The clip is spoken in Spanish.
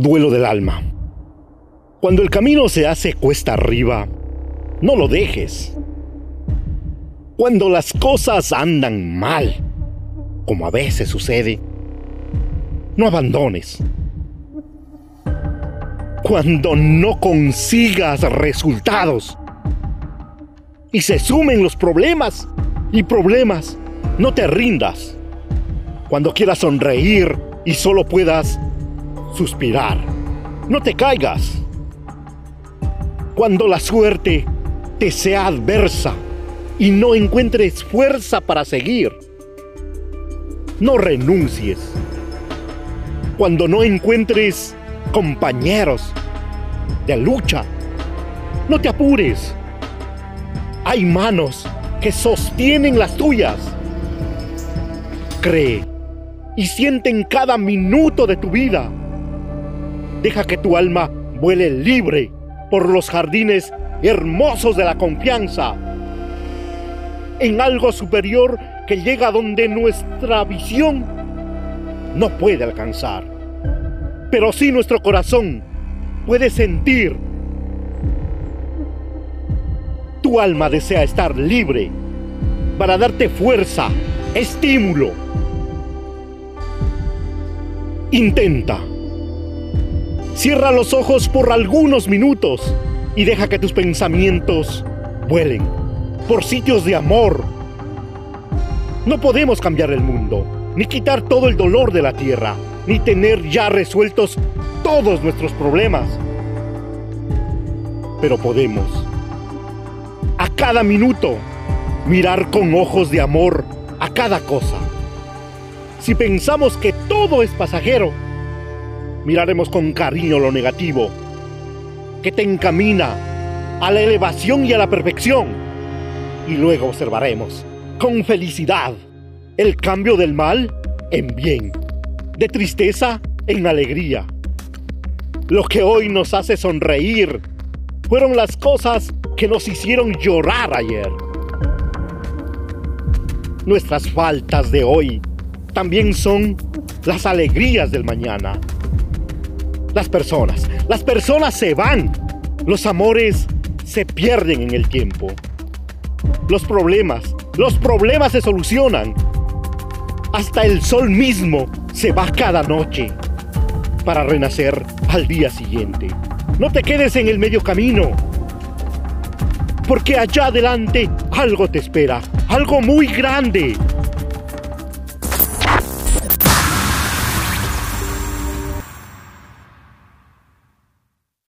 Duelo del alma. Cuando el camino se hace cuesta arriba, no lo dejes. Cuando las cosas andan mal, como a veces sucede, no abandones. Cuando no consigas resultados y se sumen los problemas y problemas, no te rindas. Cuando quieras sonreír y solo puedas suspirar. No te caigas. Cuando la suerte te sea adversa y no encuentres fuerza para seguir, no renuncies. Cuando no encuentres compañeros de lucha, no te apures. Hay manos que sostienen las tuyas. Cree y siente en cada minuto de tu vida Deja que tu alma vuele libre por los jardines hermosos de la confianza, en algo superior que llega donde nuestra visión no puede alcanzar. Pero sí nuestro corazón puede sentir. Tu alma desea estar libre para darte fuerza, estímulo. Intenta. Cierra los ojos por algunos minutos y deja que tus pensamientos vuelen por sitios de amor. No podemos cambiar el mundo, ni quitar todo el dolor de la tierra, ni tener ya resueltos todos nuestros problemas. Pero podemos, a cada minuto, mirar con ojos de amor a cada cosa. Si pensamos que todo es pasajero, miraremos con cariño lo negativo, que te encamina a la elevación y a la perfección. Y luego observaremos con felicidad el cambio del mal en bien, de tristeza en alegría. Lo que hoy nos hace sonreír fueron las cosas que nos hicieron llorar ayer. Nuestras faltas de hoy también son las alegrías del mañana. Las personas, las personas se van. Los amores se pierden en el tiempo. Los problemas, los problemas se solucionan. Hasta el sol mismo se va cada noche para renacer al día siguiente. No te quedes en el medio camino, porque allá adelante algo te espera, algo muy grande.